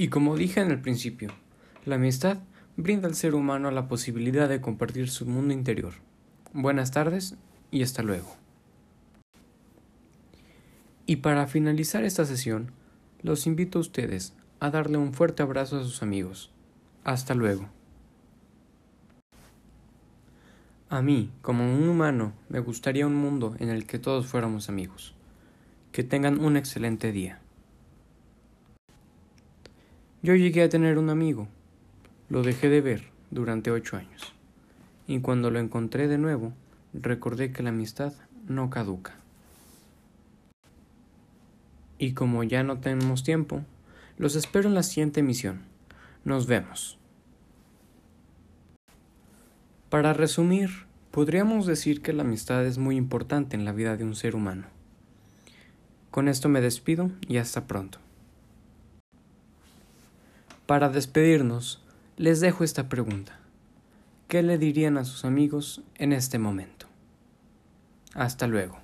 Y como dije en el principio, la amistad brinda al ser humano la posibilidad de compartir su mundo interior. Buenas tardes y hasta luego. Y para finalizar esta sesión, los invito a ustedes a darle un fuerte abrazo a sus amigos. Hasta luego. A mí, como un humano, me gustaría un mundo en el que todos fuéramos amigos. Que tengan un excelente día. Yo llegué a tener un amigo. Lo dejé de ver durante ocho años. Y cuando lo encontré de nuevo, recordé que la amistad no caduca. Y como ya no tenemos tiempo, los espero en la siguiente emisión. Nos vemos. Para resumir, podríamos decir que la amistad es muy importante en la vida de un ser humano. Con esto me despido y hasta pronto. Para despedirnos, les dejo esta pregunta. ¿Qué le dirían a sus amigos en este momento? Hasta luego.